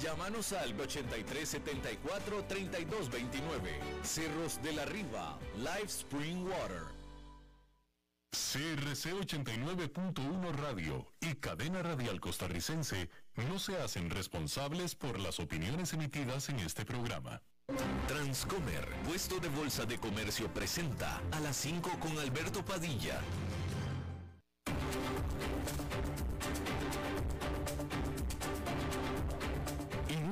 Llámanos al 8374 3229. Cerros de la Riva, Live Spring Water. CRC 89.1 Radio y Cadena Radial Costarricense no se hacen responsables por las opiniones emitidas en este programa. Transcomer, puesto de bolsa de comercio, presenta a las 5 con Alberto Padilla.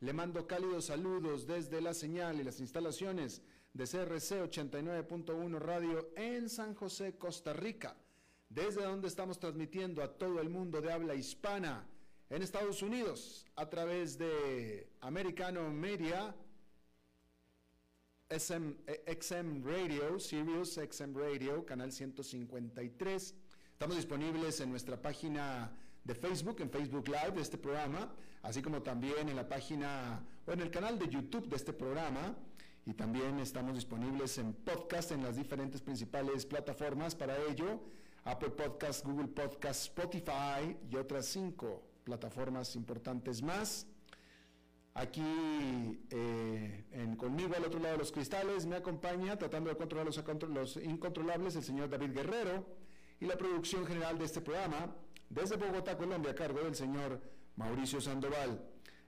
Le mando cálidos saludos desde la señal y las instalaciones de CRC 89.1 Radio en San José, Costa Rica, desde donde estamos transmitiendo a todo el mundo de habla hispana en Estados Unidos a través de Americano Media, XM Radio, Sirius XM Radio, canal 153. Estamos disponibles en nuestra página de Facebook, en Facebook Live de este programa, así como también en la página o en el canal de YouTube de este programa y también estamos disponibles en podcast en las diferentes principales plataformas para ello, Apple Podcast, Google Podcast, Spotify y otras cinco plataformas importantes más. Aquí eh, en, conmigo al otro lado de los cristales me acompaña tratando de controlar los, los incontrolables el señor David Guerrero y la producción general de este programa desde Bogotá, Colombia, a cargo del señor Mauricio Sandoval.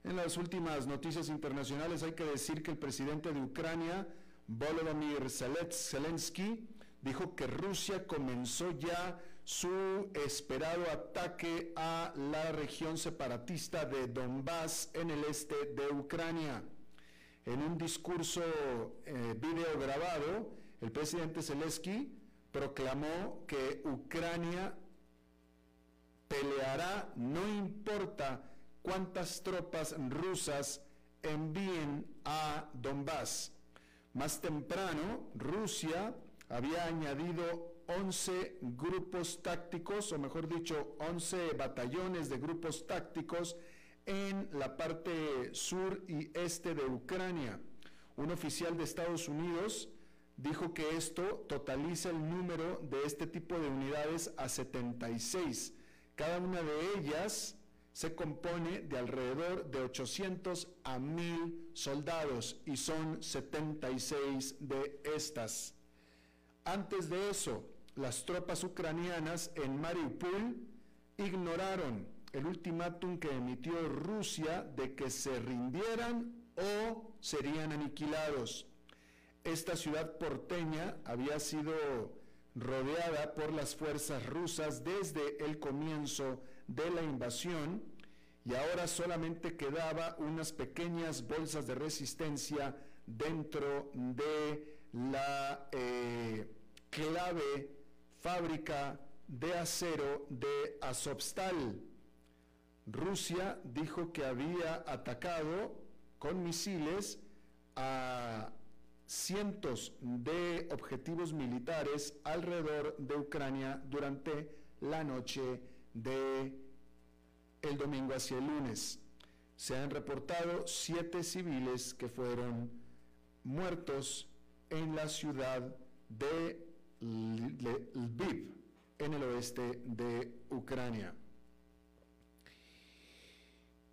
En las últimas noticias internacionales hay que decir que el presidente de Ucrania, Volodymyr Zelensky, dijo que Rusia comenzó ya su esperado ataque a la región separatista de Donbass en el este de Ucrania. En un discurso eh, video grabado, el presidente Zelensky proclamó que Ucrania peleará no importa cuántas tropas rusas envíen a Donbass. Más temprano, Rusia había añadido 11 grupos tácticos, o mejor dicho, 11 batallones de grupos tácticos en la parte sur y este de Ucrania. Un oficial de Estados Unidos dijo que esto totaliza el número de este tipo de unidades a 76. Cada una de ellas se compone de alrededor de 800 a 1000 soldados y son 76 de estas. Antes de eso, las tropas ucranianas en Mariupol ignoraron el ultimátum que emitió Rusia de que se rindieran o serían aniquilados. Esta ciudad porteña había sido rodeada por las fuerzas rusas desde el comienzo de la invasión y ahora solamente quedaba unas pequeñas bolsas de resistencia dentro de la eh, clave fábrica de acero de Azovstal. Rusia dijo que había atacado con misiles a cientos de objetivos militares alrededor de Ucrania durante la noche de el domingo hacia el lunes. se han reportado siete civiles que fueron muertos en la ciudad de Lviv, en el oeste de Ucrania.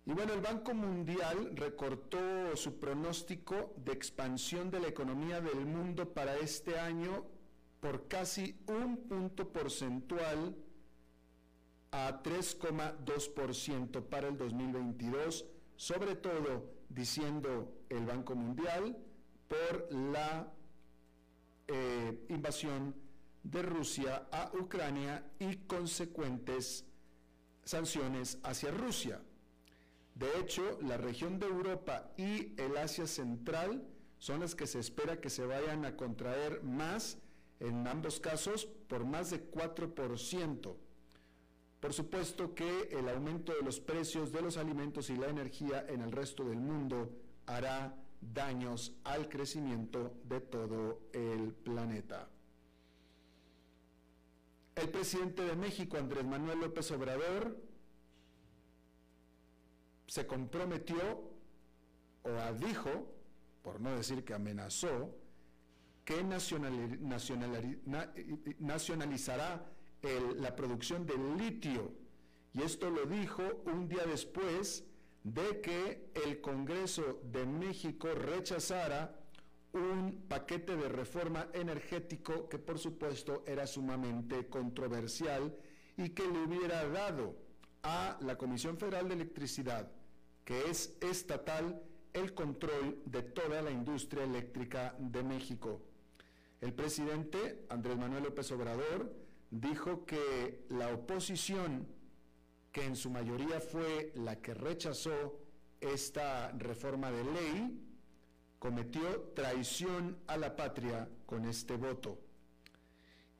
Y bueno, el Banco Mundial recortó su pronóstico de expansión de la economía del mundo para este año por casi un punto porcentual a 3,2% para el 2022, sobre todo, diciendo el Banco Mundial, por la eh, invasión de Rusia a Ucrania y consecuentes sanciones hacia Rusia. De hecho, la región de Europa y el Asia Central son las que se espera que se vayan a contraer más, en ambos casos, por más de 4%. Por supuesto que el aumento de los precios de los alimentos y la energía en el resto del mundo hará daños al crecimiento de todo el planeta. El presidente de México, Andrés Manuel López Obrador, se comprometió o dijo, por no decir que amenazó, que nacionalizará la producción de litio. Y esto lo dijo un día después de que el Congreso de México rechazara un paquete de reforma energético que por supuesto era sumamente controversial y que le hubiera dado a la Comisión Federal de Electricidad, que es estatal, el control de toda la industria eléctrica de México. El presidente Andrés Manuel López Obrador dijo que la oposición, que en su mayoría fue la que rechazó esta reforma de ley, cometió traición a la patria con este voto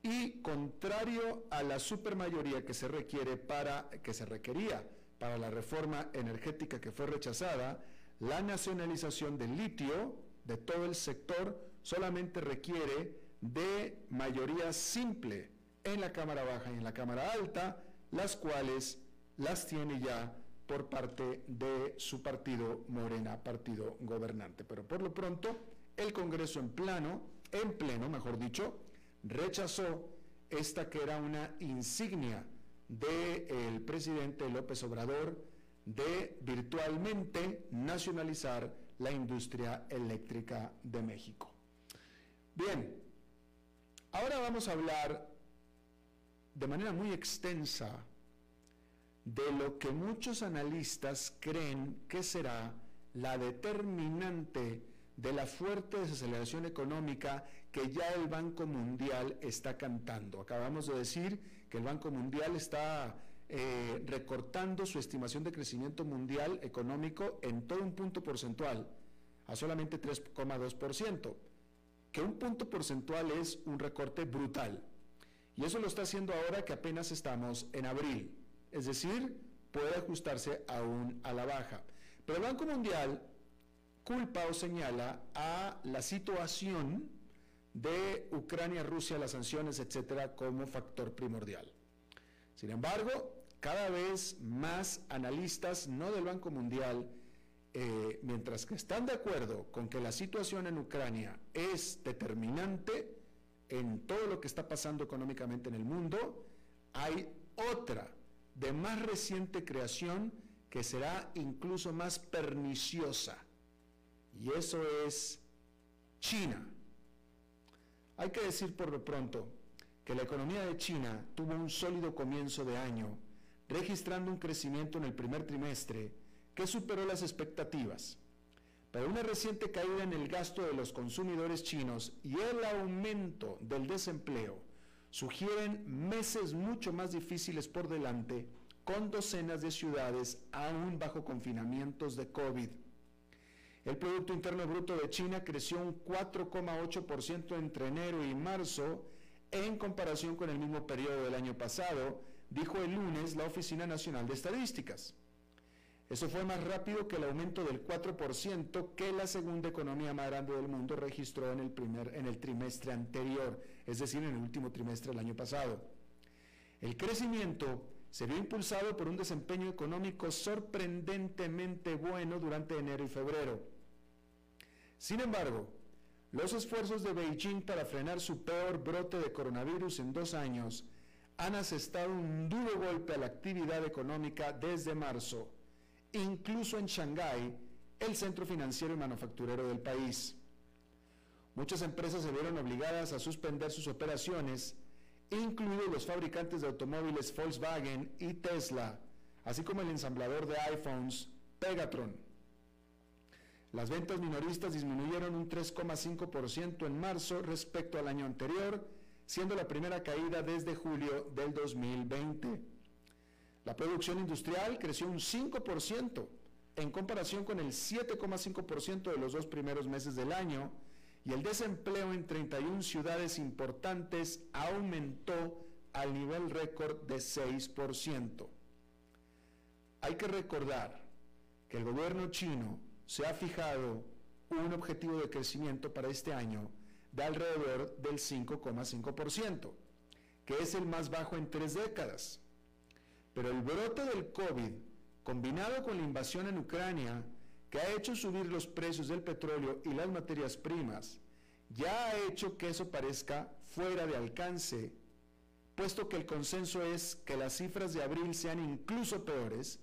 y contrario a la supermayoría que se requiere para que se requería para la reforma energética que fue rechazada, la nacionalización del litio de todo el sector solamente requiere de mayoría simple en la Cámara Baja y en la Cámara Alta, las cuales las tiene ya por parte de su partido Morena, partido gobernante. Pero por lo pronto, el Congreso en plano, en pleno, mejor dicho, rechazó esta que era una insignia del presidente López Obrador de virtualmente nacionalizar la industria eléctrica de México. Bien, ahora vamos a hablar de manera muy extensa de lo que muchos analistas creen que será la determinante de la fuerte desaceleración económica que ya el Banco Mundial está cantando. Acabamos de decir que el Banco Mundial está eh, recortando su estimación de crecimiento mundial económico en todo un punto porcentual, a solamente 3,2%, que un punto porcentual es un recorte brutal. Y eso lo está haciendo ahora que apenas estamos en abril, es decir, puede ajustarse aún a la baja. Pero el Banco Mundial culpa o señala a la situación de Ucrania, Rusia, las sanciones, etcétera, como factor primordial. Sin embargo, cada vez más analistas, no del Banco Mundial, eh, mientras que están de acuerdo con que la situación en Ucrania es determinante en todo lo que está pasando económicamente en el mundo, hay otra de más reciente creación que será incluso más perniciosa y eso es China. Hay que decir por lo pronto que la economía de China tuvo un sólido comienzo de año, registrando un crecimiento en el primer trimestre que superó las expectativas. Pero una reciente caída en el gasto de los consumidores chinos y el aumento del desempleo sugieren meses mucho más difíciles por delante, con docenas de ciudades aún bajo confinamientos de COVID. El Producto Interno Bruto de China creció un 4,8% entre enero y marzo en comparación con el mismo periodo del año pasado, dijo el lunes la Oficina Nacional de Estadísticas. Eso fue más rápido que el aumento del 4% que la segunda economía más grande del mundo registró en el, primer, en el trimestre anterior, es decir, en el último trimestre del año pasado. El crecimiento se vio impulsado por un desempeño económico sorprendentemente bueno durante enero y febrero. Sin embargo, los esfuerzos de Beijing para frenar su peor brote de coronavirus en dos años han asestado un duro golpe a la actividad económica desde marzo, incluso en Shanghái, el centro financiero y manufacturero del país. Muchas empresas se vieron obligadas a suspender sus operaciones, incluidos los fabricantes de automóviles Volkswagen y Tesla, así como el ensamblador de iPhones Pegatron. Las ventas minoristas disminuyeron un 3,5% en marzo respecto al año anterior, siendo la primera caída desde julio del 2020. La producción industrial creció un 5% en comparación con el 7,5% de los dos primeros meses del año y el desempleo en 31 ciudades importantes aumentó al nivel récord de 6%. Hay que recordar que el gobierno chino se ha fijado un objetivo de crecimiento para este año de alrededor del 5,5%, que es el más bajo en tres décadas. Pero el brote del COVID, combinado con la invasión en Ucrania, que ha hecho subir los precios del petróleo y las materias primas, ya ha hecho que eso parezca fuera de alcance, puesto que el consenso es que las cifras de abril sean incluso peores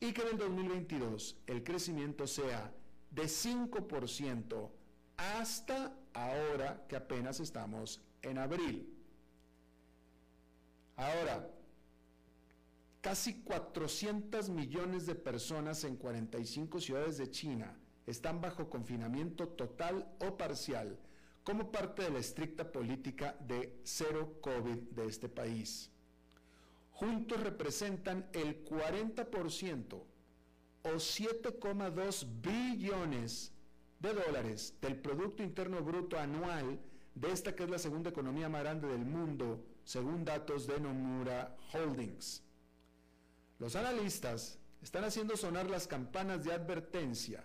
y que en el 2022 el crecimiento sea de 5% hasta ahora que apenas estamos en abril. Ahora, casi 400 millones de personas en 45 ciudades de China están bajo confinamiento total o parcial como parte de la estricta política de cero COVID de este país. Juntos representan el 40% o 7,2 billones de dólares del Producto Interno Bruto anual de esta que es la segunda economía más grande del mundo, según datos de Nomura Holdings. Los analistas están haciendo sonar las campanas de advertencia,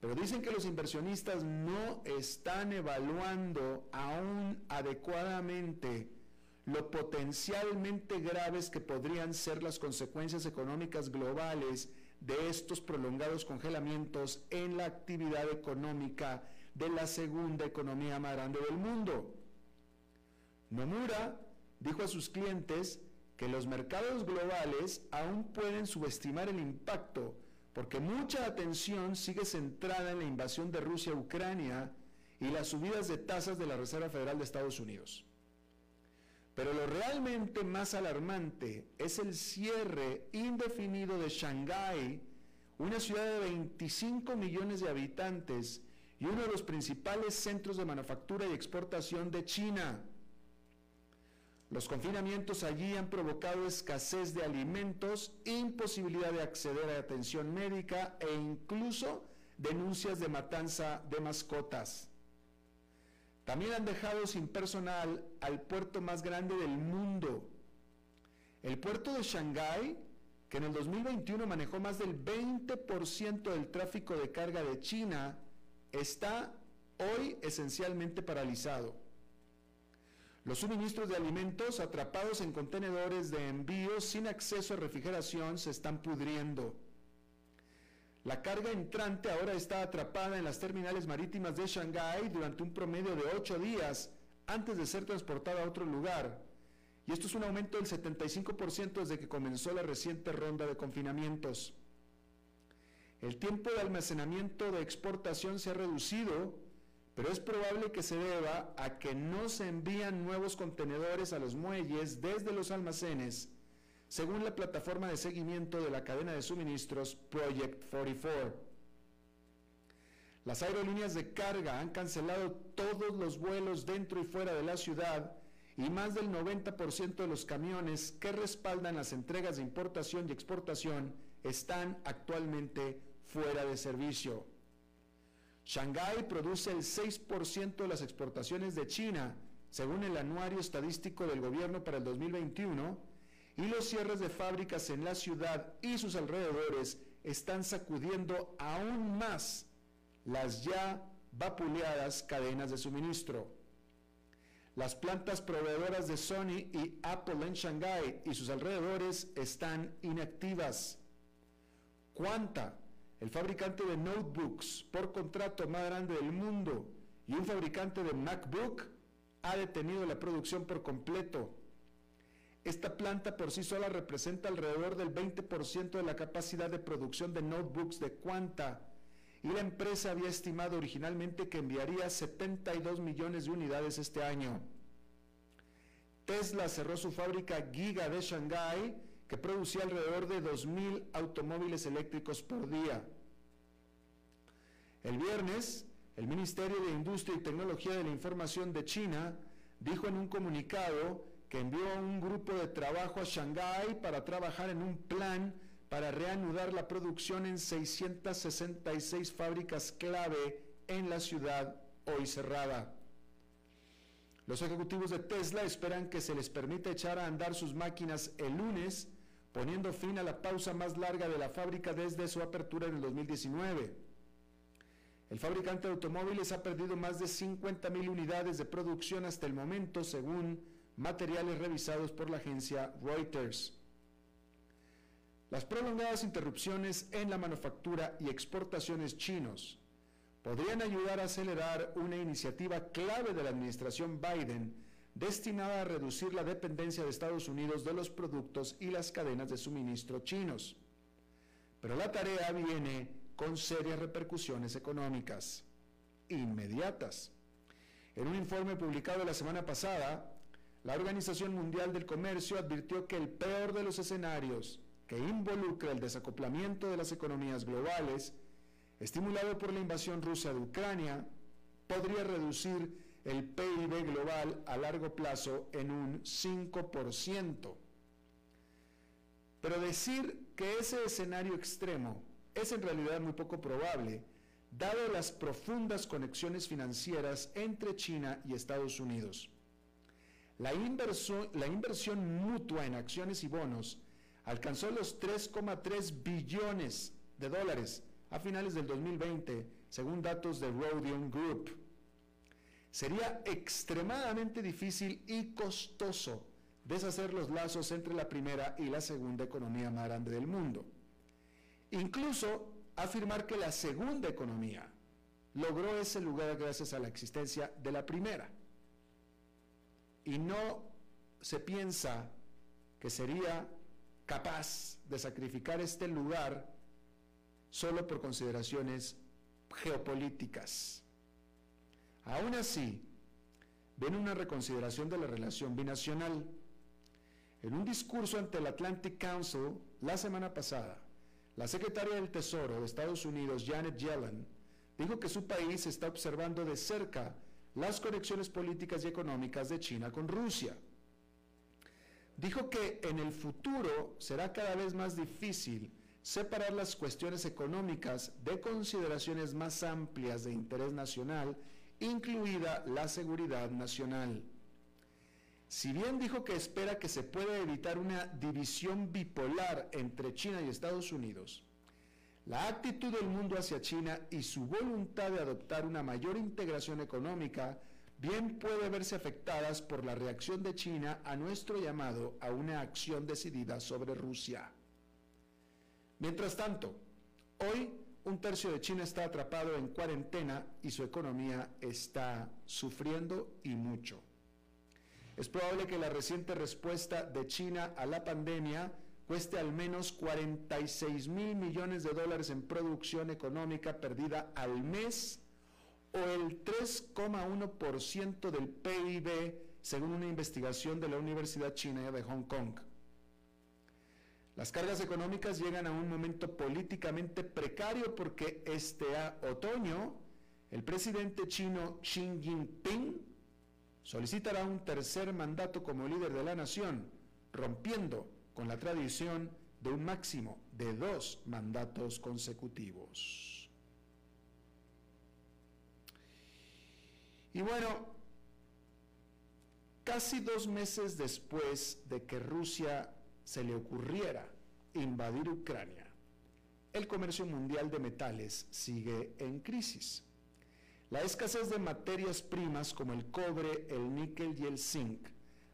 pero dicen que los inversionistas no están evaluando aún adecuadamente lo potencialmente graves que podrían ser las consecuencias económicas globales de estos prolongados congelamientos en la actividad económica de la segunda economía más grande del mundo. Nomura dijo a sus clientes que los mercados globales aún pueden subestimar el impacto porque mucha atención sigue centrada en la invasión de Rusia a Ucrania y las subidas de tasas de la Reserva Federal de Estados Unidos. Pero lo realmente más alarmante es el cierre indefinido de Shanghái, una ciudad de 25 millones de habitantes y uno de los principales centros de manufactura y exportación de China. Los confinamientos allí han provocado escasez de alimentos, imposibilidad de acceder a atención médica e incluso denuncias de matanza de mascotas. También han dejado sin personal al puerto más grande del mundo. El puerto de Shanghái, que en el 2021 manejó más del 20% del tráfico de carga de China, está hoy esencialmente paralizado. Los suministros de alimentos atrapados en contenedores de envío sin acceso a refrigeración se están pudriendo. La carga entrante ahora está atrapada en las terminales marítimas de Shanghái durante un promedio de ocho días antes de ser transportada a otro lugar. Y esto es un aumento del 75% desde que comenzó la reciente ronda de confinamientos. El tiempo de almacenamiento de exportación se ha reducido, pero es probable que se deba a que no se envían nuevos contenedores a los muelles desde los almacenes según la plataforma de seguimiento de la cadena de suministros Project 44. Las aerolíneas de carga han cancelado todos los vuelos dentro y fuera de la ciudad y más del 90% de los camiones que respaldan las entregas de importación y exportación están actualmente fuera de servicio. Shanghái produce el 6% de las exportaciones de China, según el anuario estadístico del gobierno para el 2021, y los cierres de fábricas en la ciudad y sus alrededores están sacudiendo aún más las ya vapuleadas cadenas de suministro. las plantas proveedoras de Sony y Apple en Shanghái y sus alrededores están inactivas. Quanta, el fabricante de notebooks por contrato más grande del mundo y un fabricante de MacBook, ha detenido la producción por completo. Esta planta por sí sola representa alrededor del 20% de la capacidad de producción de notebooks de Quanta y la empresa había estimado originalmente que enviaría 72 millones de unidades este año. Tesla cerró su fábrica Giga de Shanghái, que producía alrededor de 2.000 automóviles eléctricos por día. El viernes, el Ministerio de Industria y Tecnología de la Información de China dijo en un comunicado envió un grupo de trabajo a Shanghái para trabajar en un plan para reanudar la producción en 666 fábricas clave en la ciudad hoy cerrada. Los ejecutivos de Tesla esperan que se les permita echar a andar sus máquinas el lunes, poniendo fin a la pausa más larga de la fábrica desde su apertura en el 2019. El fabricante de automóviles ha perdido más de 50.000 unidades de producción hasta el momento, según materiales revisados por la agencia Reuters. Las prolongadas interrupciones en la manufactura y exportaciones chinos podrían ayudar a acelerar una iniciativa clave de la administración Biden destinada a reducir la dependencia de Estados Unidos de los productos y las cadenas de suministro chinos. Pero la tarea viene con serias repercusiones económicas inmediatas. En un informe publicado la semana pasada, la Organización Mundial del Comercio advirtió que el peor de los escenarios que involucra el desacoplamiento de las economías globales, estimulado por la invasión rusa de Ucrania, podría reducir el PIB global a largo plazo en un 5%. Pero decir que ese escenario extremo es en realidad muy poco probable, dado las profundas conexiones financieras entre China y Estados Unidos. La inversión, mutua en acciones y bonos alcanzó los 3,3 billones de dólares a finales del 2020, según datos de Rhodium Group. Sería extremadamente difícil y costoso deshacer los lazos entre la primera y la segunda economía más grande del mundo. Incluso afirmar que la segunda economía logró ese lugar gracias a la existencia de la primera. Y no se piensa que sería capaz de sacrificar este lugar solo por consideraciones geopolíticas. Aún así, ven una reconsideración de la relación binacional. En un discurso ante el Atlantic Council la semana pasada, la secretaria del Tesoro de Estados Unidos, Janet Yellen, dijo que su país está observando de cerca las conexiones políticas y económicas de China con Rusia dijo que en el futuro será cada vez más difícil separar las cuestiones económicas de consideraciones más amplias de interés nacional, incluida la seguridad nacional. Si bien dijo que espera que se pueda evitar una división bipolar entre China y Estados Unidos, la actitud del mundo hacia China y su voluntad de adoptar una mayor integración económica bien puede verse afectadas por la reacción de China a nuestro llamado a una acción decidida sobre Rusia. Mientras tanto, hoy un tercio de China está atrapado en cuarentena y su economía está sufriendo y mucho. Es probable que la reciente respuesta de China a la pandemia cueste al menos 46 mil millones de dólares en producción económica perdida al mes o el 3,1% del PIB, según una investigación de la Universidad China de Hong Kong. Las cargas económicas llegan a un momento políticamente precario porque este otoño el presidente chino Xi Jinping solicitará un tercer mandato como líder de la nación, rompiendo con la tradición de un máximo de dos mandatos consecutivos. Y bueno, casi dos meses después de que Rusia se le ocurriera invadir Ucrania, el comercio mundial de metales sigue en crisis. La escasez de materias primas como el cobre, el níquel y el zinc,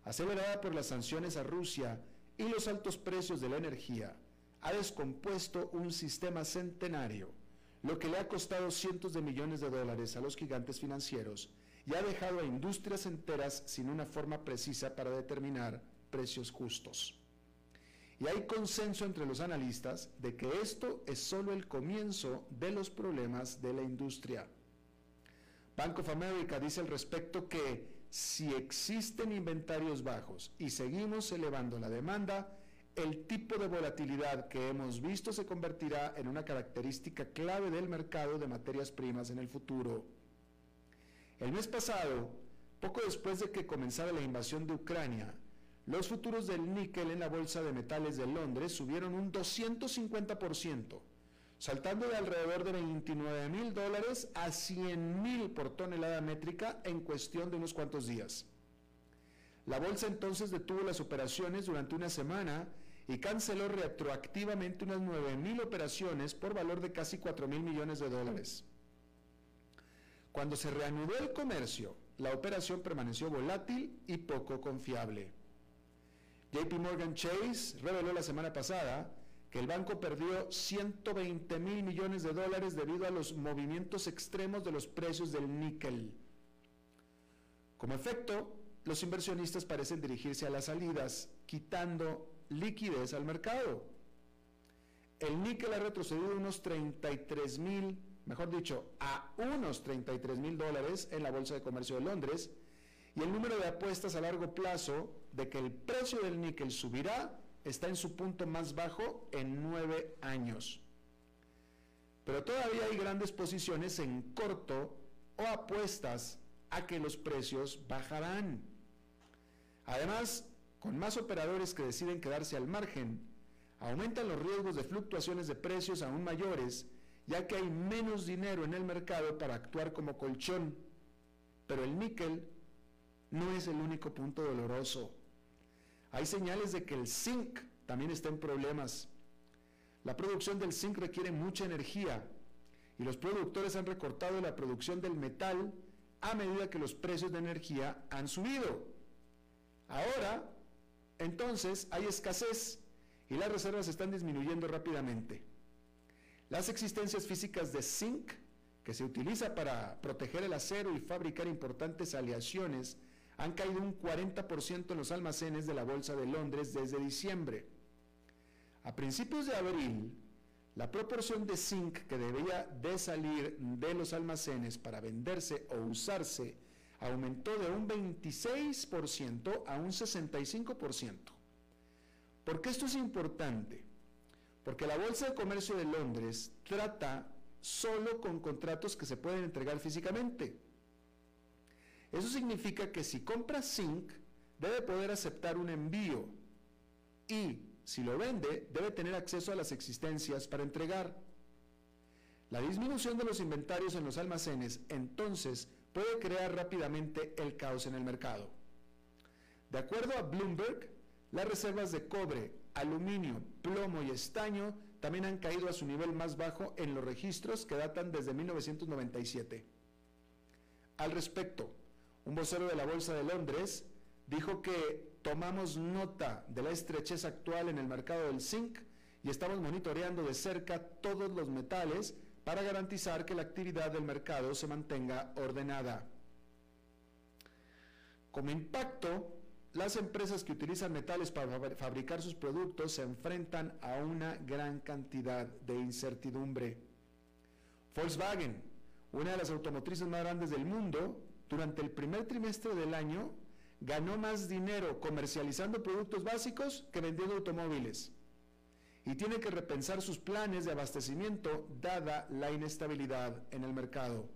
acelerada por las sanciones a Rusia y los altos precios de la energía, ha descompuesto un sistema centenario, lo que le ha costado cientos de millones de dólares a los gigantes financieros y ha dejado a industrias enteras sin una forma precisa para determinar precios justos. Y hay consenso entre los analistas de que esto es solo el comienzo de los problemas de la industria. Bank of America dice al respecto que si existen inventarios bajos y seguimos elevando la demanda, el tipo de volatilidad que hemos visto se convertirá en una característica clave del mercado de materias primas en el futuro. El mes pasado, poco después de que comenzara la invasión de Ucrania, los futuros del níquel en la Bolsa de Metales de Londres subieron un 250%, saltando de alrededor de 29 mil dólares a 100 mil por tonelada métrica en cuestión de unos cuantos días. La bolsa entonces detuvo las operaciones durante una semana y canceló retroactivamente unas 9 mil operaciones por valor de casi 4 mil millones de dólares. Cuando se reanudó el comercio, la operación permaneció volátil y poco confiable. JP Morgan Chase reveló la semana pasada que el banco perdió 120 mil millones de dólares debido a los movimientos extremos de los precios del níquel. Como efecto, los inversionistas parecen dirigirse a las salidas, quitando liquidez al mercado. El níquel ha retrocedido unos 33 mil, mejor dicho, a unos 33 mil dólares en la Bolsa de Comercio de Londres y el número de apuestas a largo plazo de que el precio del níquel subirá está en su punto más bajo en nueve años. Pero todavía hay grandes posiciones en corto o apuestas a que los precios bajarán. Además, con más operadores que deciden quedarse al margen, aumentan los riesgos de fluctuaciones de precios aún mayores, ya que hay menos dinero en el mercado para actuar como colchón. Pero el níquel no es el único punto doloroso. Hay señales de que el zinc también está en problemas. La producción del zinc requiere mucha energía y los productores han recortado la producción del metal a medida que los precios de energía han subido. Ahora, entonces, hay escasez y las reservas están disminuyendo rápidamente. Las existencias físicas de zinc, que se utiliza para proteger el acero y fabricar importantes aleaciones, han caído un 40% en los almacenes de la Bolsa de Londres desde diciembre. A principios de abril, la proporción de zinc que debía de salir de los almacenes para venderse o usarse aumentó de un 26% a un 65%. ¿Por qué esto es importante? Porque la Bolsa de Comercio de Londres trata solo con contratos que se pueden entregar físicamente. Eso significa que si compra zinc, debe poder aceptar un envío y si lo vende, debe tener acceso a las existencias para entregar. La disminución de los inventarios en los almacenes entonces puede crear rápidamente el caos en el mercado. De acuerdo a Bloomberg, las reservas de cobre, aluminio, plomo y estaño también han caído a su nivel más bajo en los registros que datan desde 1997. Al respecto, un vocero de la Bolsa de Londres dijo que tomamos nota de la estrechez actual en el mercado del zinc y estamos monitoreando de cerca todos los metales para garantizar que la actividad del mercado se mantenga ordenada. Como impacto, las empresas que utilizan metales para fabricar sus productos se enfrentan a una gran cantidad de incertidumbre. Volkswagen, una de las automotrices más grandes del mundo, durante el primer trimestre del año ganó más dinero comercializando productos básicos que vendiendo automóviles. Y tiene que repensar sus planes de abastecimiento dada la inestabilidad en el mercado.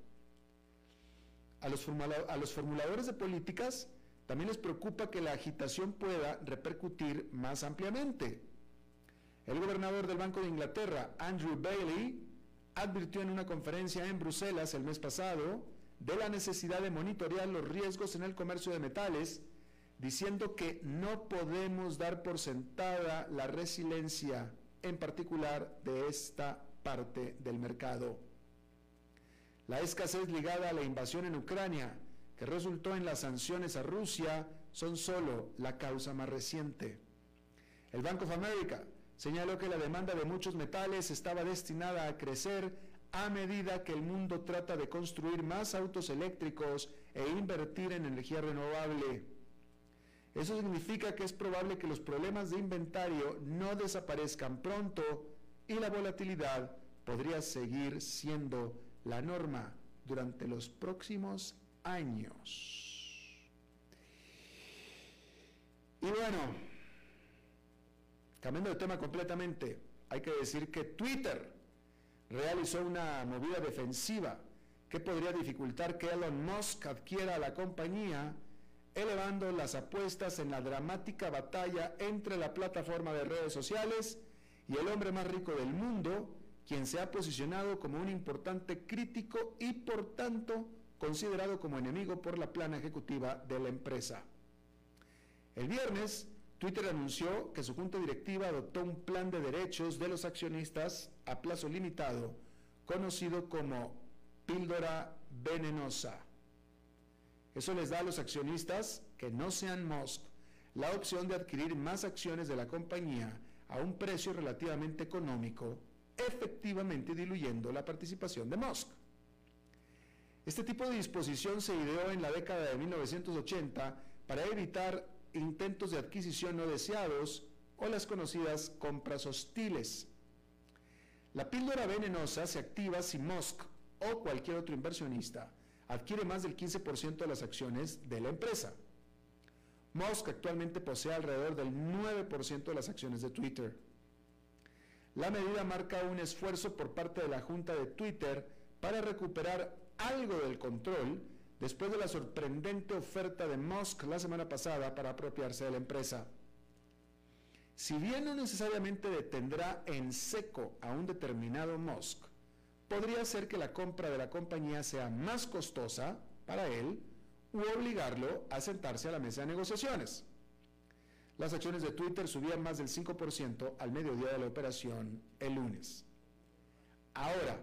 A los, formuladores de políticas también les preocupa que la agitación pueda repercutir más ampliamente. El gobernador del Banco de Inglaterra, Andrew Bailey, advirtió en una conferencia en Bruselas el mes pasado de la necesidad de monitorear los riesgos en el comercio de metales, diciendo que no podemos dar por sentada la resiliencia, en particular de esta parte del mercado. La escasez ligada a la invasión en Ucrania, que resultó en las sanciones a Rusia, son solo la causa más reciente. El Bank of America señaló que la demanda de muchos metales estaba destinada a crecer a medida que el mundo trata de construir más autos eléctricos e invertir en energía renovable. Eso significa que es probable que los problemas de inventario no desaparezcan pronto y la volatilidad podría seguir siendo la norma durante los próximos años. Y bueno, cambiando de tema completamente, hay que decir que Twitter realizó una movida defensiva que podría dificultar que Elon Musk adquiera la compañía, elevando las apuestas en la dramática batalla entre la plataforma de redes sociales y el hombre más rico del mundo, quien se ha posicionado como un importante crítico y por tanto considerado como enemigo por la plana ejecutiva de la empresa. El viernes, Twitter anunció que su junta directiva adoptó un plan de derechos de los accionistas a plazo limitado, conocido como píldora venenosa. Eso les da a los accionistas que no sean Musk la opción de adquirir más acciones de la compañía a un precio relativamente económico, efectivamente diluyendo la participación de Musk. Este tipo de disposición se ideó en la década de 1980 para evitar intentos de adquisición no deseados o las conocidas compras hostiles. La píldora venenosa se activa si Musk o cualquier otro inversionista adquiere más del 15% de las acciones de la empresa. Musk actualmente posee alrededor del 9% de las acciones de Twitter. La medida marca un esfuerzo por parte de la Junta de Twitter para recuperar algo del control después de la sorprendente oferta de Musk la semana pasada para apropiarse de la empresa. Si bien no necesariamente detendrá en seco a un determinado Musk, podría ser que la compra de la compañía sea más costosa para él u obligarlo a sentarse a la mesa de negociaciones. Las acciones de Twitter subían más del 5% al mediodía de la operación el lunes. Ahora,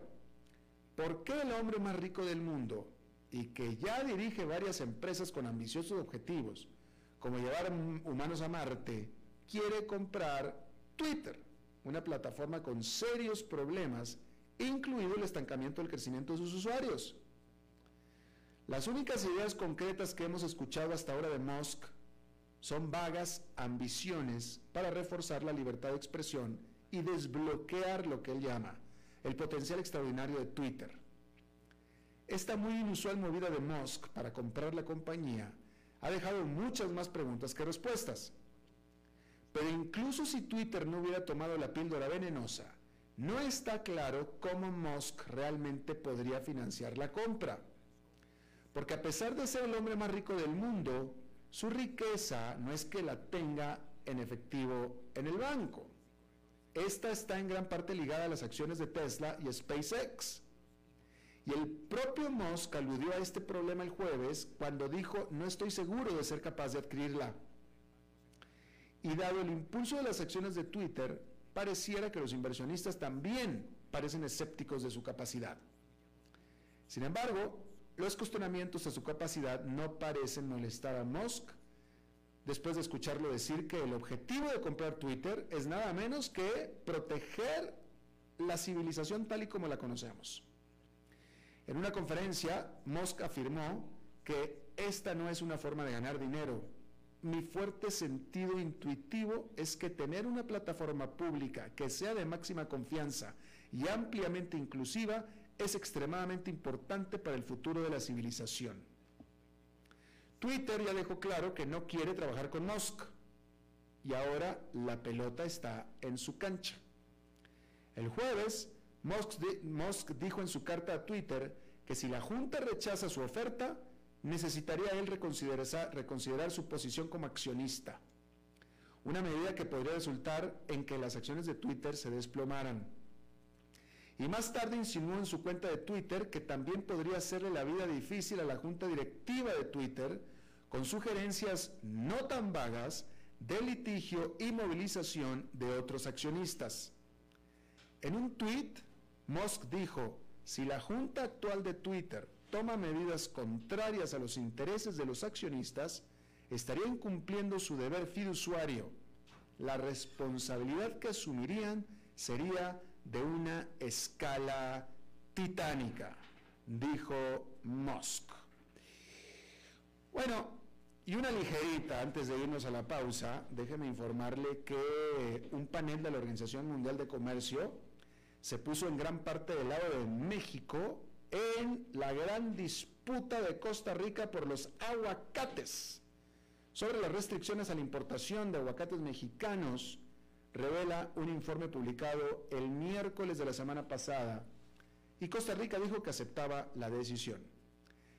¿por qué el hombre más rico del mundo y que ya dirige varias empresas con ambiciosos objetivos, como llevar humanos a Marte, quiere comprar Twitter, una plataforma con serios problemas, incluido el estancamiento del crecimiento de sus usuarios. Las únicas ideas concretas que hemos escuchado hasta ahora de Musk son vagas ambiciones para reforzar la libertad de expresión y desbloquear lo que él llama el potencial extraordinario de Twitter. Esta muy inusual movida de Musk para comprar la compañía ha dejado muchas más preguntas que respuestas. Pero incluso si Twitter no hubiera tomado la píldora venenosa, no está claro cómo Musk realmente podría financiar la compra. Porque a pesar de ser el hombre más rico del mundo, su riqueza no es que la tenga en efectivo en el banco. Esta está en gran parte ligada a las acciones de Tesla y SpaceX. Y el propio Musk aludió a este problema el jueves cuando dijo, no estoy seguro de ser capaz de adquirirla. Y dado el impulso de las acciones de Twitter, pareciera que los inversionistas también parecen escépticos de su capacidad. Sin embargo, los cuestionamientos a su capacidad no parecen molestar a Musk después de escucharlo decir que el objetivo de comprar Twitter es nada menos que proteger la civilización tal y como la conocemos. En una conferencia, Musk afirmó que esta no es una forma de ganar dinero. Mi fuerte sentido intuitivo es que tener una plataforma pública que sea de máxima confianza y ampliamente inclusiva es extremadamente importante para el futuro de la civilización. Twitter ya dejó claro que no quiere trabajar con Musk y ahora la pelota está en su cancha. El jueves, Musk, dijo en su carta a Twitter que si la Junta rechaza su oferta, necesitaría él reconsiderar, reconsiderar su posición como accionista. Una medida que podría resultar en que las acciones de Twitter se desplomaran. Y más tarde insinuó en su cuenta de Twitter que también podría hacerle la vida difícil a la junta directiva de Twitter con sugerencias no tan vagas de litigio y movilización de otros accionistas. En un tweet, Musk dijo, si la junta actual de Twitter toma medidas contrarias a los intereses de los accionistas, estaría incumpliendo su deber fiduciario. La responsabilidad que asumirían sería de una escala titánica, dijo Musk. Bueno, y una ligerita, antes de irnos a la pausa, déjeme informarle que un panel de la Organización Mundial de Comercio se puso en gran parte del lado de México en la gran disputa de Costa Rica por los aguacates. Sobre las restricciones a la importación de aguacates mexicanos, revela un informe publicado el miércoles de la semana pasada y Costa Rica dijo que aceptaba la decisión.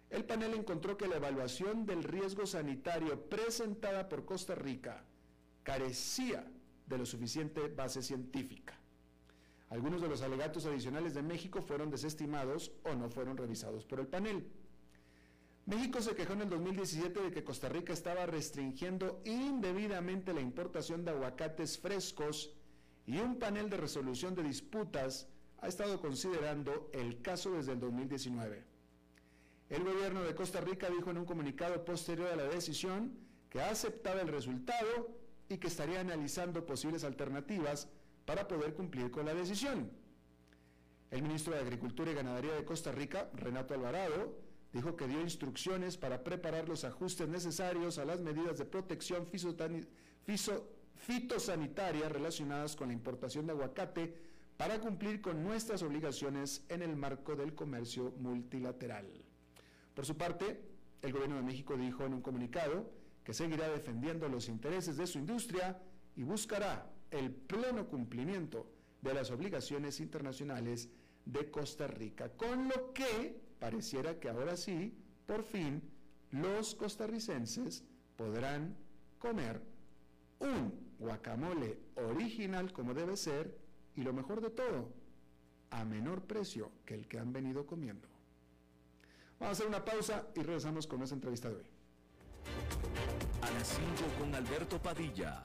El panel encontró que la evaluación del riesgo sanitario presentada por Costa Rica carecía de lo suficiente base científica. Algunos de los alegatos adicionales de México fueron desestimados o no fueron revisados por el panel. México se quejó en el 2017 de que Costa Rica estaba restringiendo indebidamente la importación de aguacates frescos y un panel de resolución de disputas ha estado considerando el caso desde el 2019. El gobierno de Costa Rica dijo en un comunicado posterior a la decisión que aceptaba el resultado y que estaría analizando posibles alternativas para poder cumplir con la decisión. El ministro de Agricultura y Ganadería de Costa Rica, Renato Alvarado, dijo que dio instrucciones para preparar los ajustes necesarios a las medidas de protección fitosanitaria relacionadas con la importación de aguacate para cumplir con nuestras obligaciones en el marco del comercio multilateral. Por su parte, el gobierno de México dijo en un comunicado que seguirá defendiendo los intereses de su industria y buscará el pleno cumplimiento de las obligaciones internacionales de Costa Rica, con lo que pareciera que ahora sí, por fin, los costarricenses podrán comer un guacamole original como debe ser y lo mejor de todo, a menor precio que el que han venido comiendo. Vamos a hacer una pausa y regresamos con nuestra entrevista de hoy. A las 5 con Alberto Padilla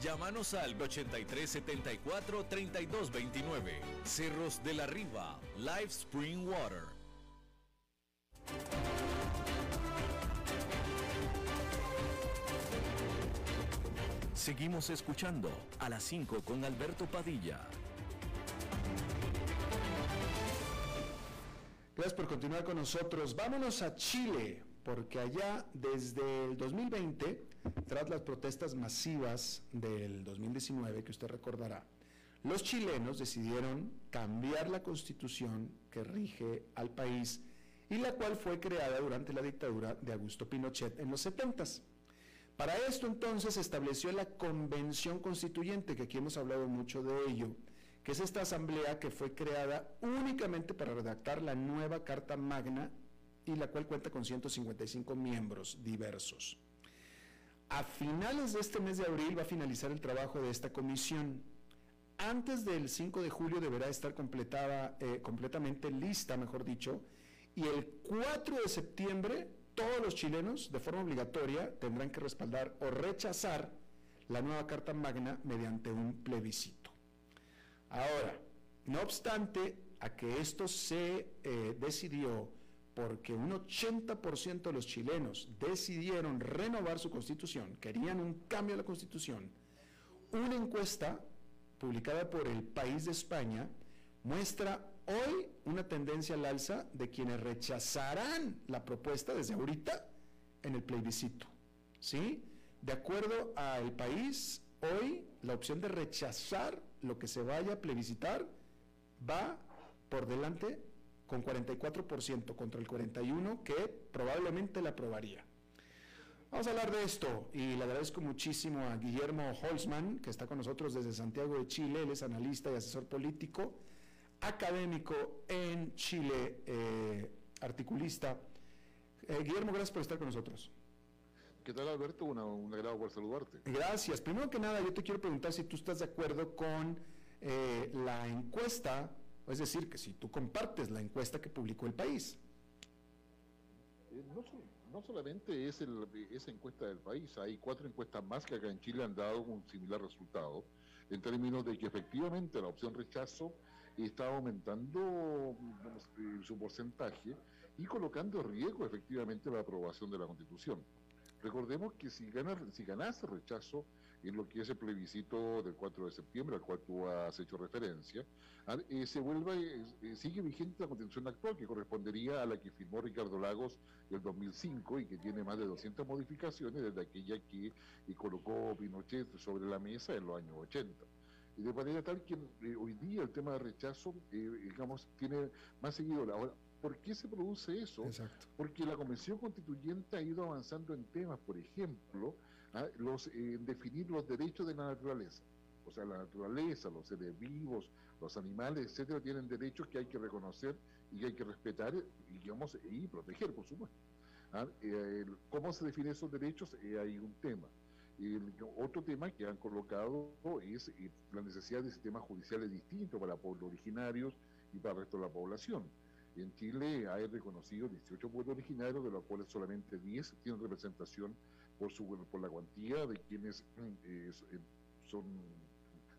Llámanos al 8374-3229. Cerros de la Riva, Live Spring Water. Seguimos escuchando a las 5 con Alberto Padilla. Gracias por continuar con nosotros. Vámonos a Chile, porque allá desde el 2020 tras las protestas masivas del 2019, que usted recordará, los chilenos decidieron cambiar la constitución que rige al país y la cual fue creada durante la dictadura de Augusto Pinochet en los 70 Para esto entonces se estableció la Convención Constituyente, que aquí hemos hablado mucho de ello, que es esta asamblea que fue creada únicamente para redactar la nueva Carta Magna y la cual cuenta con 155 miembros diversos. A finales de este mes de abril va a finalizar el trabajo de esta comisión. Antes del 5 de julio deberá estar completada, eh, completamente lista, mejor dicho, y el 4 de septiembre todos los chilenos, de forma obligatoria, tendrán que respaldar o rechazar la nueva Carta Magna mediante un plebiscito. Ahora, no obstante a que esto se eh, decidió porque un 80% de los chilenos decidieron renovar su constitución, querían un cambio a la constitución, una encuesta publicada por el País de España muestra hoy una tendencia al alza de quienes rechazarán la propuesta desde ahorita en el plebiscito. ¿Sí? De acuerdo al país, hoy la opción de rechazar lo que se vaya a plebiscitar va por delante con 44% contra el 41% que probablemente la aprobaría. Vamos a hablar de esto y le agradezco muchísimo a Guillermo Holzman, que está con nosotros desde Santiago de Chile, él es analista y asesor político, académico en Chile, eh, articulista. Eh, Guillermo, gracias por estar con nosotros. ¿Qué tal Alberto? Una, un agrado por saludarte. Gracias. Primero que nada, yo te quiero preguntar si tú estás de acuerdo con eh, la encuesta es decir, que si tú compartes la encuesta que publicó el país. Eh, no, solamente es esa encuesta del país, hay cuatro encuestas más que acá en Chile han dado un similar resultado, en términos de que efectivamente la opción rechazo está aumentando su porcentaje y colocando en riesgo efectivamente la aprobación de la Constitución. Recordemos que si, gana, si ganase rechazo, en lo que es el plebiscito del 4 de septiembre, al cual tú has hecho referencia, ah, eh, se vuelva, eh, eh, sigue vigente la constitución actual, que correspondería a la que firmó Ricardo Lagos el 2005 y que tiene más de 200 modificaciones desde aquella que colocó Pinochet sobre la mesa en los años 80 y de manera tal que hoy día el tema de rechazo, digamos, tiene más seguidores. Ahora, ¿por qué se produce eso? Porque la Convención Constituyente ha ido avanzando en temas, por ejemplo, ¿ah? los, eh, definir los derechos de la naturaleza. O sea, la naturaleza, los seres vivos, los animales, etcétera, tienen derechos que hay que reconocer y que hay que respetar y, digamos, y proteger, por supuesto. ¿ah? Eh, ¿Cómo se definen esos derechos? Eh, hay un tema. El, otro tema que han colocado es la necesidad de sistemas judiciales distintos para pueblos originarios y para el resto de la población. En Chile hay reconocido 18 pueblos originarios, de los cuales solamente 10 tienen representación por, su, por la cuantía de quienes eh, eh, son,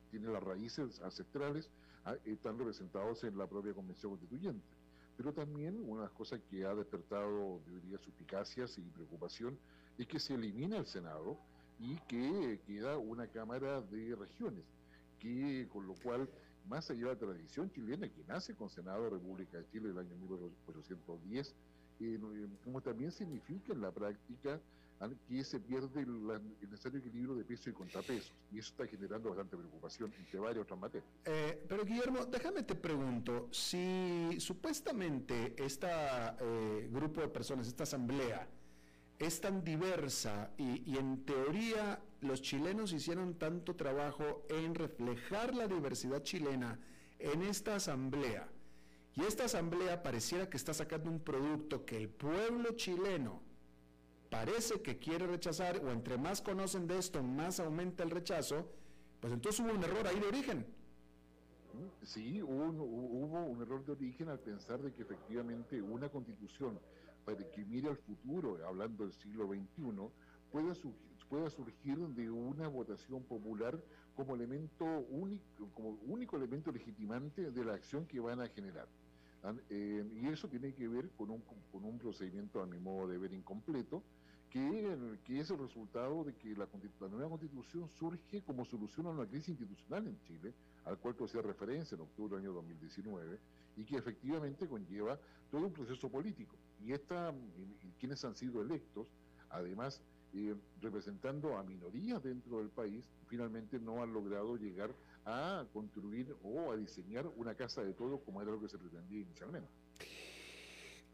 tienen las raíces ancestrales, ah, están representados en la propia Convención Constituyente. Pero también una cosas que ha despertado, diría, suspicacias y preocupación es que se elimina el Senado y que queda una Cámara de Regiones, que con lo cual, más allá de la tradición chilena que nace con Senado de República de Chile el año 1810, eh, como también significa en la práctica que se pierde el, necesario equilibrio de peso y contrapesos. Y eso está generando bastante preocupación entre varias otras materias. Eh, pero Guillermo, déjame te pregunto, si supuestamente este grupo de personas, esta asamblea, es tan diversa y, y, en teoría los chilenos hicieron tanto trabajo en reflejar la diversidad chilena en esta asamblea, y esta asamblea pareciera que está sacando un producto que el pueblo chileno parece que quiere rechazar, o entre más conocen de esto, más aumenta el rechazo, pues entonces hubo un error ahí de origen. Sí, hubo, un error de origen al pensar de que efectivamente una constitución para que mire al futuro, hablando del siglo XXI, pueda, pueda surgir de una votación popular como elemento único, como único elemento legitimante de la acción que van a generar. Eh, y eso tiene que ver con un, con un procedimiento, a mi modo de ver, incompleto, que, que es el resultado de que la, nueva constitución surge como solución a una crisis institucional en Chile, al cual tú hacías referencia en octubre del año 2019, y que efectivamente conlleva todo un proceso político. Y, esta, quienes han sido electos, además eh, representando a minorías dentro del país, finalmente no han logrado llegar a construir o a diseñar una casa de todos como era lo que se pretendía inicialmente.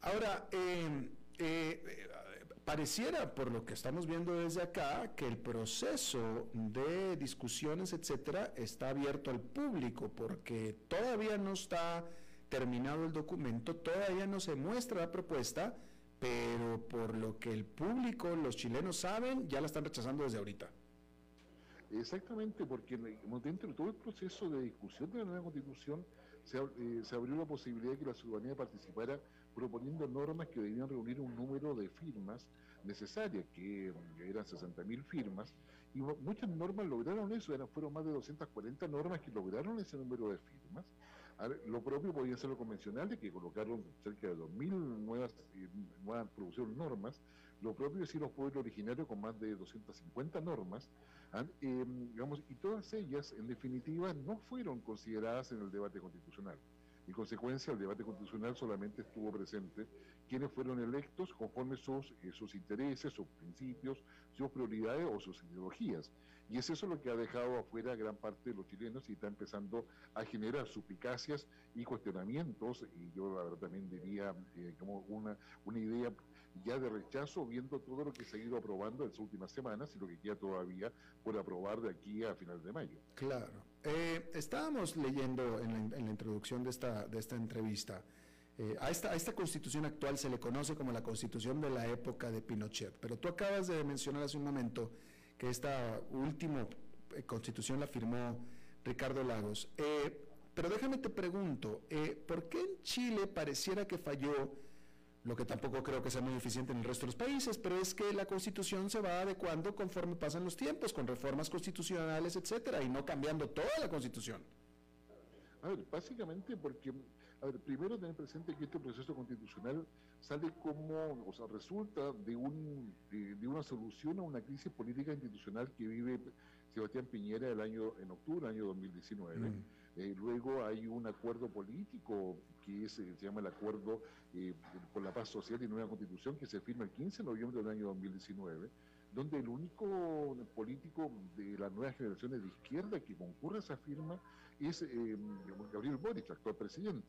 Ahora, eh, eh pareciera, por lo que estamos viendo desde acá, que el proceso de discusiones, etcétera, está abierto al público, porque todavía no está terminado el documento, todavía no se muestra la propuesta, pero por lo que el público, los chilenos saben, ya la están rechazando desde ahorita. Exactamente, porque dentro de todo el proceso de discusión de la nueva constitución se, eh, se abrió la posibilidad de que la ciudadanía participara proponiendo normas que debían reunir un número de firmas necesarias, que eran 60.000 firmas, y muchas normas lograron eso, eran, fueron más de 240 normas que lograron ese número de firmas. lo propio podía ser lo convencional, de que colocaron cerca de 2.000 nuevas, eh, nuevas producción normas, lo propio es los pueblos originarios con más de 250 normas, em, digamos, y todas ellas, en definitiva, no fueron consideradas en el debate constitucional. En consecuencia, el debate constitucional solamente estuvo presente quienes fueron electos conforme sus, eh, sus intereses, sus principios, sus prioridades o sus ideologías. Y es eso lo que ha dejado afuera gran parte de los chilenos y está empezando a generar suplicacias y cuestionamientos, y yo la verdad también diría eh, como una, una idea ya de rechazo, viendo todo lo que se ha ido aprobando en las últimas semanas y lo que queda todavía por aprobar de aquí a final de mayo. Claro. Eh, estábamos leyendo en la, introducción de esta, de esta entrevista, eh, a, esta, a esta constitución actual se le conoce como la constitución de la época de Pinochet, pero tú acabas de mencionar hace un momento que esta última eh, constitución la firmó Ricardo Lagos. pero déjame te pregunto, ¿por qué en Chile pareciera que falló lo que tampoco creo que sea muy eficiente en el resto de los países, pero es que la constitución se va adecuando conforme pasan los tiempos, con reformas constitucionales, etcétera, y no cambiando toda la constitución. A ver, básicamente porque, a ver, primero tener presente que este proceso constitucional sale como, o sea, resulta de, un, de, una solución a una crisis política institucional que vive Sebastián Piñera el año, en octubre del año 2019. Eh, luego hay un acuerdo político que eh, se llama el Acuerdo eh, por la Paz Social y Nueva Constitución que se firma el 15 de noviembre del año 2019, donde el único político de las nuevas generaciones de izquierda que concurre a esa firma es Gabriel Boric, actual presidente,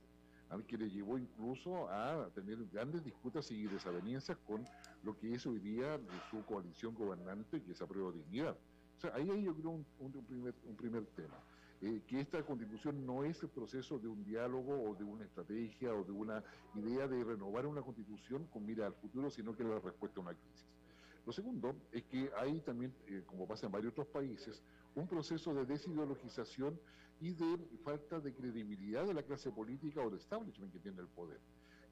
al que le llevó incluso a tener grandes disputas y desavenencias con lo que es hoy día su coalición gobernante, que es a prueba de dignidad. O sea, ahí hay yo creo un, primer, un primer tema. Eh, que esta constitución no es el proceso de un diálogo o de una estrategia o de una idea de renovar una constitución con mira al futuro, sino que es la respuesta a una crisis. Lo segundo es que hay también, eh, como pasa en varios otros países, un proceso de desideologización y de falta de credibilidad de la clase política o del establishment que tiene el poder.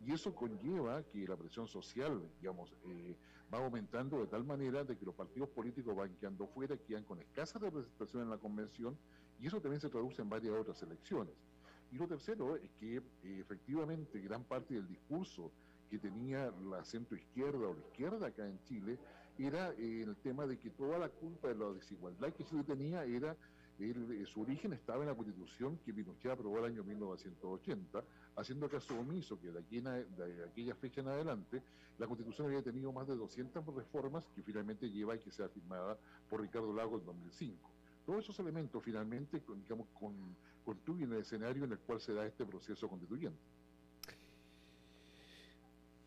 Y eso conlleva que la presión social, digamos, eh, va aumentando de tal manera de que los partidos políticos van quedando fuera, quedan con escasa representación en la convención y eso también se traduce en varias otras elecciones. Y lo tercero es que efectivamente gran parte del discurso que tenía la centro-izquierda o la izquierda acá en Chile era eh, el tema de que toda la culpa de la desigualdad que Chile tenía era, eh, su origen estaba en la constitución que Pinochet aprobó el año 1980, haciendo caso omiso que de, aquí de aquella fecha en adelante la constitución había tenido más de 200 reformas que finalmente lleva y que sea firmada por Ricardo Lago en 2005. Todos esos elementos finalmente digamos, con, construyen el escenario en el cual se da este proceso constituyente.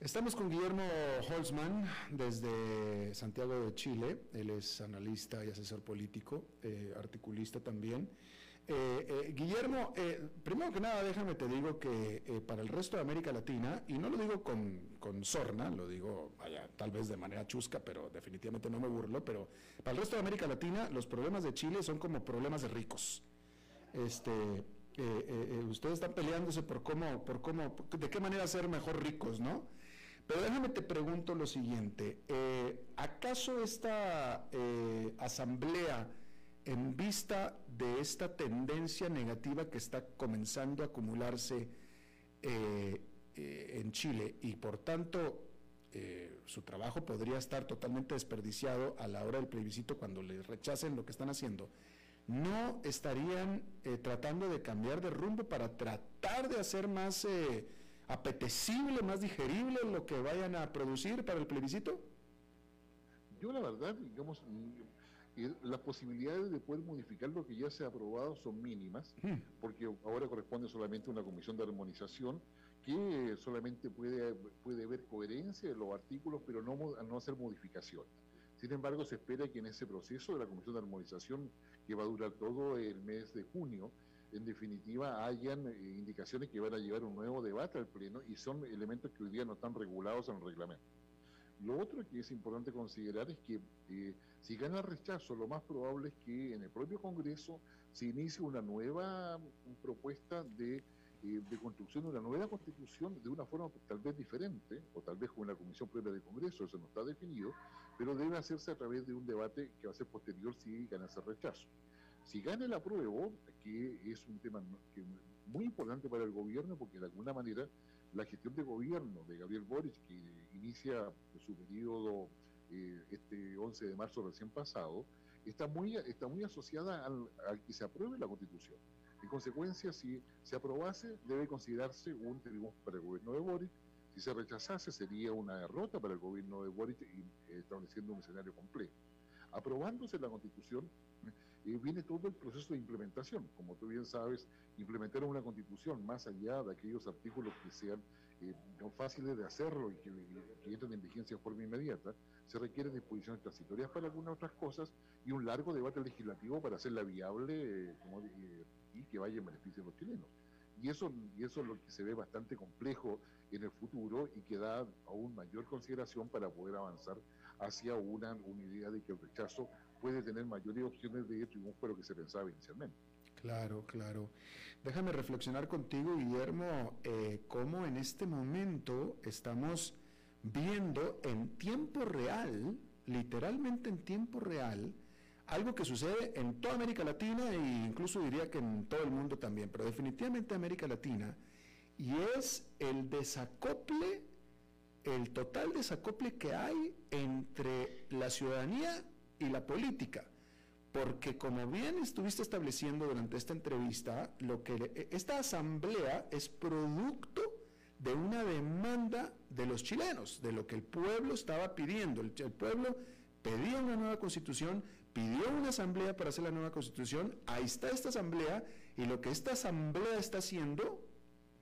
Estamos con Guillermo Holzman desde Santiago de Chile. Él es analista y asesor político, eh, articulista también. Eh, eh, Guillermo, eh, primero que nada, déjame te digo que para el resto de América Latina, y no lo digo con, con, sorna, lo digo vaya, tal vez de manera chusca, pero definitivamente no me burlo, pero para el resto de América Latina los problemas de Chile son como problemas de ricos. Este, ustedes están peleándose por cómo, por cómo, de qué manera ser mejor ricos, ¿no? Pero déjame te pregunto lo siguiente, ¿acaso esta asamblea en vista de esta tendencia negativa que está comenzando a acumularse eh, eh, en Chile y por tanto eh, su trabajo podría estar totalmente desperdiciado a la hora del plebiscito cuando le rechacen lo que están haciendo, ¿no estarían tratando de cambiar de rumbo para tratar de hacer más apetecible, más digerible lo que vayan a producir para el plebiscito? Yo la verdad, digamos, las posibilidades de poder modificar lo que ya se ha aprobado son mínimas, hmm. porque ahora corresponde solamente a una comisión de armonización que solamente puede, puede ver coherencia de los artículos, pero no, no hacer modificaciones. Sin embargo, se espera que en ese proceso de la comisión de armonización, que va a durar todo el mes de junio, en definitiva hayan eh, indicaciones que van a llevar un nuevo debate al Pleno y son elementos que hoy día no están regulados en el reglamento. Lo otro que es importante considerar es que eh, si gana rechazo, lo más probable es que en el propio Congreso se inicie una nueva mm, propuesta de, eh, de, construcción de una nueva constitución de una forma tal vez diferente, o tal vez con una comisión propia del Congreso, eso no está definido, pero debe hacerse a través de un debate que va a ser posterior si gana ese rechazo. Si gana el apruebo, que es un tema muy importante para el gobierno, porque de alguna manera la gestión de gobierno de Gabriel Boric, que inicia su periodo eh, este 11 de marzo recién pasado, está muy, está muy asociada al, que se apruebe la Constitución. En consecuencia, si se aprobase, debe considerarse un triunfo para el gobierno de Boric. Si se rechazase, sería una derrota para el gobierno de Boric, y, eh, estableciendo un escenario complejo. Aprobándose la Constitución, eh, viene todo el proceso de implementación. Como tú bien sabes, implementar una constitución más allá de aquellos artículos que sean eh, fáciles de hacerlo y que, entren en vigencia de forma inmediata, se requieren disposiciones transitorias para algunas otras cosas y un largo debate legislativo para hacerla viable eh, y que vaya en beneficio de los chilenos. Y eso, y eso es lo que se ve bastante complejo en el futuro y que da aún mayor consideración para poder avanzar hacia una, una idea de que el rechazo puede tener mayores opciones de triunfo de lo que se pensaba inicialmente. Claro, claro. Déjame reflexionar contigo, Guillermo, eh, cómo en este momento estamos viendo en tiempo real, literalmente en tiempo real, algo que sucede en toda América Latina e incluso diría que en todo el mundo también, pero definitivamente América Latina, y es el desacople, el total desacople que hay entre la ciudadanía y la política. Porque como bien estuviste estableciendo durante esta entrevista, lo que e, esta asamblea es producto de una demanda de los chilenos, de lo que el pueblo estaba pidiendo. El, pueblo pedía una nueva constitución, pidió una asamblea para hacer la nueva constitución, ahí está esta asamblea, y lo que esta asamblea está haciendo,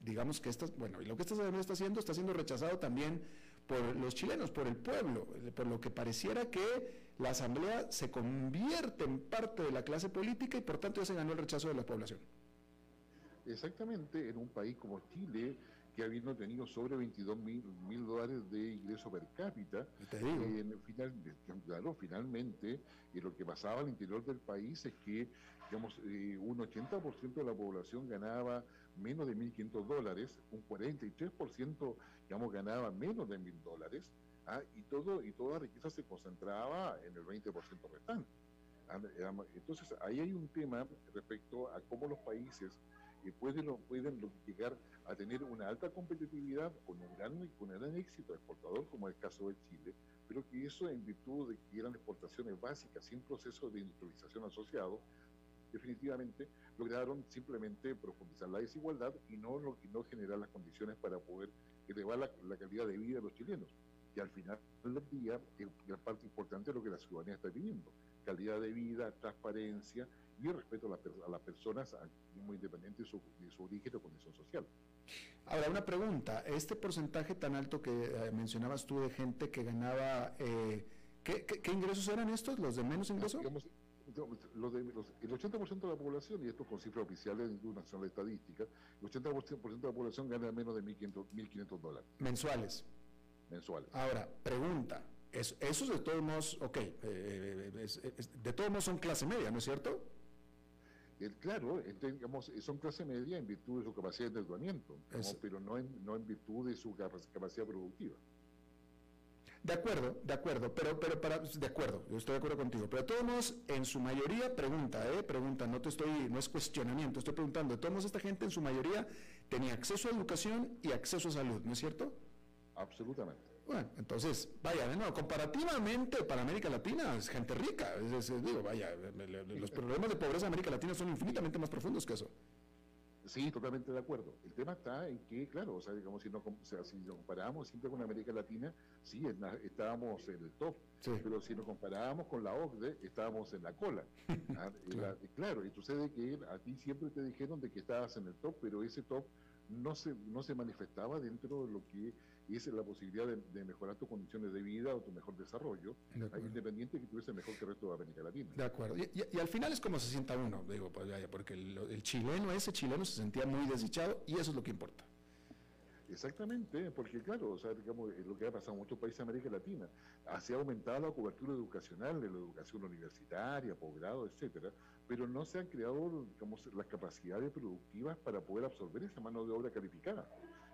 digamos que esta, bueno, y lo que esta asamblea está haciendo está siendo rechazado también por los chilenos, por el pueblo, por lo que pareciera que la Asamblea se convierte en parte de la clase política y por tanto ya se ganó el rechazo de la población. Exactamente, en un país como Chile, que habiendo tenido sobre 22 mil, dólares de ingreso per cápita, eh, final, claro, finalmente y lo que pasaba al interior del país es que digamos, eh, un 80% de la población ganaba menos de 1.500 dólares, un 43% digamos, ganaba menos de 1.000 dólares, ¿ah? y, todo, y toda riqueza se concentraba en el 20% restante. ¿ah? Entonces, ahí hay un tema respecto a cómo los países eh, pueden, pueden llegar a tener una alta competitividad con un gran, con un gran éxito exportador, como es el caso de Chile, pero que eso en virtud de que eran exportaciones básicas sin proceso de industrialización asociado, definitivamente lograron simplemente profundizar la desigualdad y no, no generar las condiciones para poder elevar la, la, calidad de vida de los chilenos. Y al final del día, es la parte importante de lo que la ciudadanía está pidiendo. Calidad de vida, transparencia y respeto a, las personas, muy independiente de su, origen o condición social. Ahora, una pregunta. Este porcentaje tan alto que eh, mencionabas tú de gente que ganaba, eh, ¿qué, ingresos eran estos, los de menos ingresos? el 80% de la población, y esto con cifras oficiales del Instituto Nacional de Estadística, el 80% de la población gana menos de 1.500 dólares. Mensuales. Mensuales. Ahora, pregunta. esos de todos modos, ok, eh, eh, de todos modos son clase media, ¿no es cierto? claro, digamos, son clase media en virtud de su capacidad de endeudamiento, pero no en, no en virtud de su capacidad productiva. De acuerdo, de acuerdo, pero, pero para, de acuerdo, yo estoy de acuerdo contigo, pero de todos modos, en su mayoría, pregunta, ¿eh? Pregunta, no te estoy, no es cuestionamiento, estoy preguntando, de todos modos, esta gente en su mayoría tenía acceso a educación y acceso a salud, ¿no es cierto? Absolutamente. Bueno, entonces, vaya, de nuevo, comparativamente para América Latina es gente rica, es, digo, vaya, los problemas de pobreza en América Latina son infinitamente más profundos que eso. Sí, totalmente de acuerdo. El tema está en que, claro, o sea, digamos, si, no, o sea, si nos comparamos siempre con América Latina, sí, estábamos en el top, pero si nos comparábamos con la OCDE, estábamos en la cola. ¿ah? claro. y sucede que a ti siempre te dijeron de que estabas en el top, pero ese top no se, no se manifestaba dentro de lo que es la posibilidad de, mejorar tus condiciones de vida o tu mejor desarrollo, independiente que tuviese mejor que el resto de América Latina. De acuerdo. Y, al final es como se sienta uno, digo, pues, porque el, chileno, ese chileno se sentía muy desdichado y eso es lo que importa. Exactamente, porque claro, o sea, digamos, lo que ha pasado en muchos países de América Latina, se ha aumentado la cobertura educacional de la educación universitaria, posgrado, etcétera, pero no se han creado digamos, las capacidades productivas para poder absorber esa mano de obra calificada.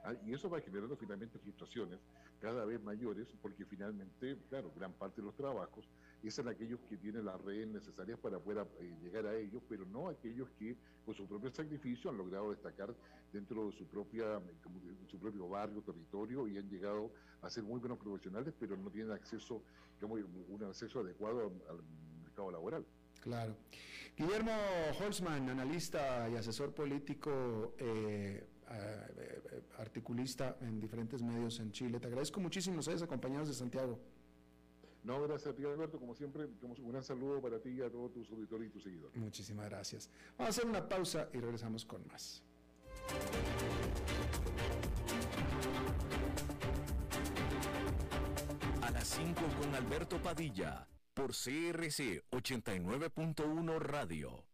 Ah, y eso va generando finalmente frustraciones cada vez mayores, porque finalmente, claro, gran parte de los trabajos es en aquellos que tienen las redes necesarias para poder eh, llegar a ellos, pero no aquellos que con su propio sacrificio han logrado destacar dentro de su propia su propio barrio, territorio y han llegado a ser muy buenos profesionales, pero no tienen acceso, digamos, un acceso adecuado al mercado laboral. Claro. Guillermo Holzman, analista y asesor político, eh, eh, articulista en diferentes medios en Chile. Te agradezco muchísimo, nos hayas acompañado de Santiago. No, gracias a ti, Alberto. Como siempre, un gran saludo para ti y a todos tus auditores y tus seguidores. Muchísimas gracias. Vamos a hacer una pausa y regresamos con más. A las 5 con Alberto Padilla por CRC 89.1 Radio.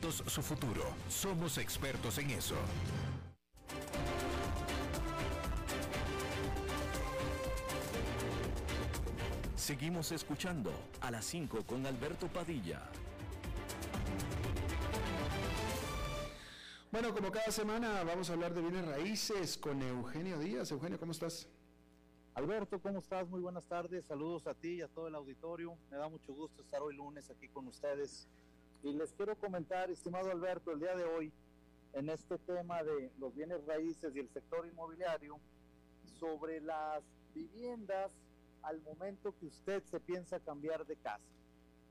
su futuro. Somos expertos en eso. Seguimos escuchando a las 5 con Alberto Padilla. Bueno, como cada semana vamos a hablar de bienes raíces con Eugenio Díaz. Eugenio, ¿cómo estás? Alberto, ¿cómo estás? Muy buenas tardes. Saludos a ti y a todo el auditorio. Me da mucho gusto estar hoy lunes aquí con ustedes y les quiero comentar, estimado Alberto, el día de hoy, en este tema de los bienes raíces y el sector inmobiliario, sobre las viviendas al momento que usted se piensa cambiar de casa.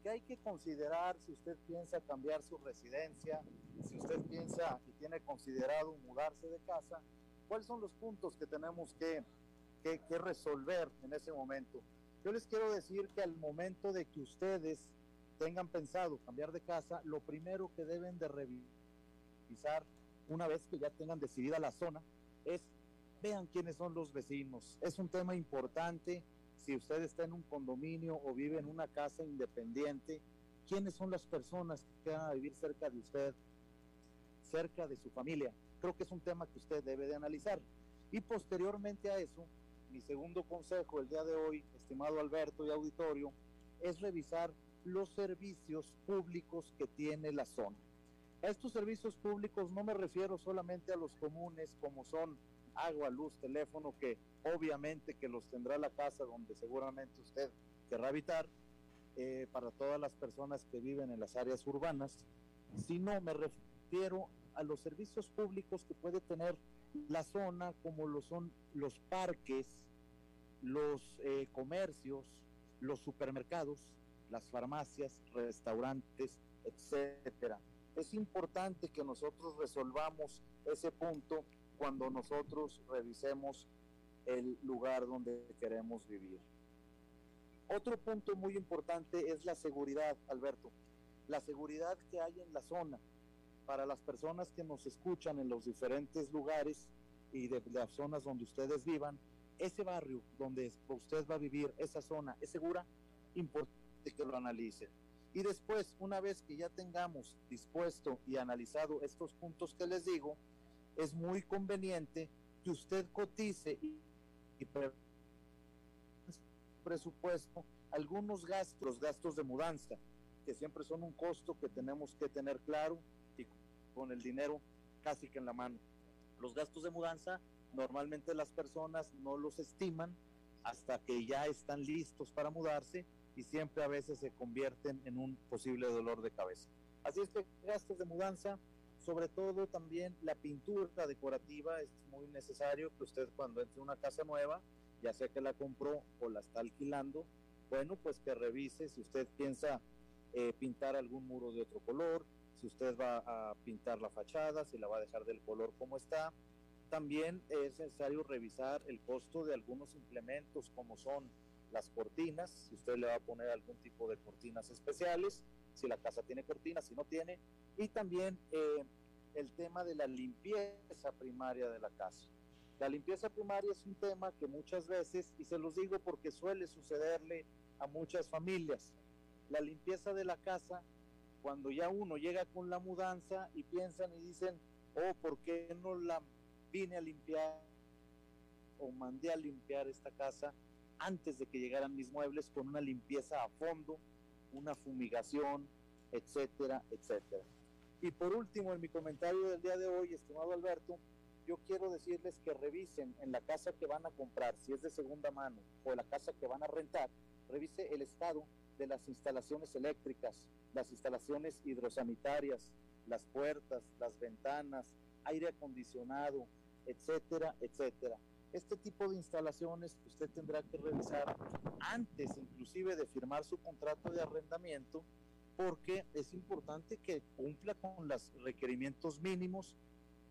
¿Qué hay que considerar si usted piensa cambiar su residencia, si usted piensa y tiene considerado mudarse de casa? ¿Cuáles son los puntos que tenemos que, que, que resolver en ese momento? Yo les quiero decir que al momento de que ustedes tengan pensado cambiar de casa, lo primero que deben de revisar una vez que ya tengan decidida la zona es vean quiénes son los vecinos. Es un tema importante si usted está en un condominio o vive en una casa independiente, quiénes son las personas que van a vivir cerca de usted, cerca de su familia. Creo que es un tema que usted debe de analizar. Y posteriormente a eso, mi segundo consejo el día de hoy, estimado Alberto y auditorio, es revisar los servicios públicos que tiene la zona. A estos servicios públicos no me refiero solamente a los comunes como son agua, luz, teléfono, que obviamente que los tendrá la casa donde seguramente usted querrá habitar, eh, para todas las personas que viven en las áreas urbanas, sino me refiero a los servicios públicos que puede tener la zona, como lo son los parques, los eh, comercios, los supermercados, las farmacias, restaurantes, etcétera. Es importante que nosotros resolvamos ese punto cuando nosotros revisemos el lugar donde queremos vivir. Otro punto muy importante es la seguridad, Alberto. La seguridad que hay en la zona para las personas que nos escuchan en los diferentes lugares y de las zonas donde ustedes vivan, ese barrio donde usted va a vivir, esa zona, ¿es segura? Importante que lo analicen. Y después, una vez que ya tengamos dispuesto y analizado estos puntos que les digo, es muy conveniente que usted cotice y, presupuesto algunos gastos, gastos de mudanza, que siempre son un costo que tenemos que tener claro y con el dinero casi que en la mano. Los gastos de mudanza normalmente las personas no los estiman hasta que ya están listos para mudarse y siempre a veces se convierten en un posible dolor de cabeza. Así es que gastos de mudanza, sobre todo también la pintura decorativa, es muy necesario que usted cuando entre una casa nueva, ya sea que la compró o la está alquilando, bueno, pues que revise si usted piensa eh, pintar algún muro de otro color, si usted va a pintar la fachada, si la va a dejar del color como está. También es necesario revisar el costo de algunos implementos como son las cortinas, si usted le va a poner algún tipo de cortinas especiales, si la casa tiene cortinas, si no tiene, y también eh, el tema de la limpieza primaria de la casa. La limpieza primaria es un tema que muchas veces, y se los digo porque suele sucederle a muchas familias, la limpieza de la casa, cuando ya uno llega con la mudanza y piensan y dicen, oh, ¿por qué no la vine a limpiar o mandé a limpiar esta casa antes de que llegaran mis muebles con una limpieza a fondo, una fumigación, etcétera, etcétera. Y por último, en mi comentario del día de hoy, estimado Alberto, yo quiero decirles que revisen en la casa que van a comprar, si es de segunda mano, o la casa que van a rentar, revise el estado de las instalaciones eléctricas, las instalaciones hidrosanitarias, las puertas, las ventanas, aire acondicionado, etcétera, etcétera. Este tipo de instalaciones usted tendrá que revisar antes inclusive de firmar su contrato de arrendamiento porque es importante que cumpla con los requerimientos mínimos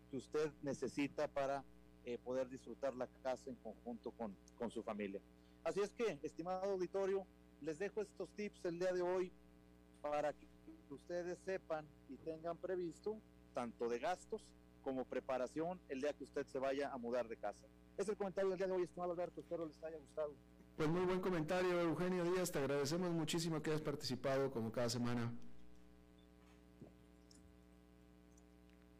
que usted necesita para eh, poder disfrutar la casa en conjunto con, con su familia. Así es que, estimado auditorio, les dejo estos tips el día de hoy para que ustedes sepan y tengan previsto tanto de gastos como preparación el día que usted se vaya a mudar de casa. Es el comentario del día de hoy, estimado Alberto, espero les haya gustado. Pues muy buen comentario, Eugenio Díaz, te agradecemos muchísimo que hayas participado como cada semana.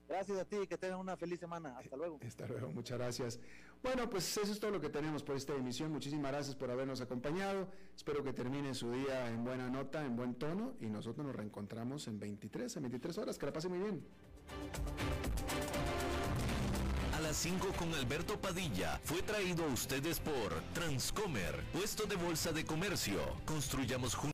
Gracias a ti, que tengan una feliz semana. Hasta luego. Hasta luego, muchas gracias. Bueno, pues eso es todo lo que tenemos por esta emisión. Muchísimas gracias por habernos acompañado. Espero que termine su día en buena nota, en buen tono y nosotros nos reencontramos en 23, en 23 horas. Que la pase muy bien. A las 5 con Alberto Padilla fue traído a ustedes por Transcomer, puesto de bolsa de comercio. Construyamos juntos.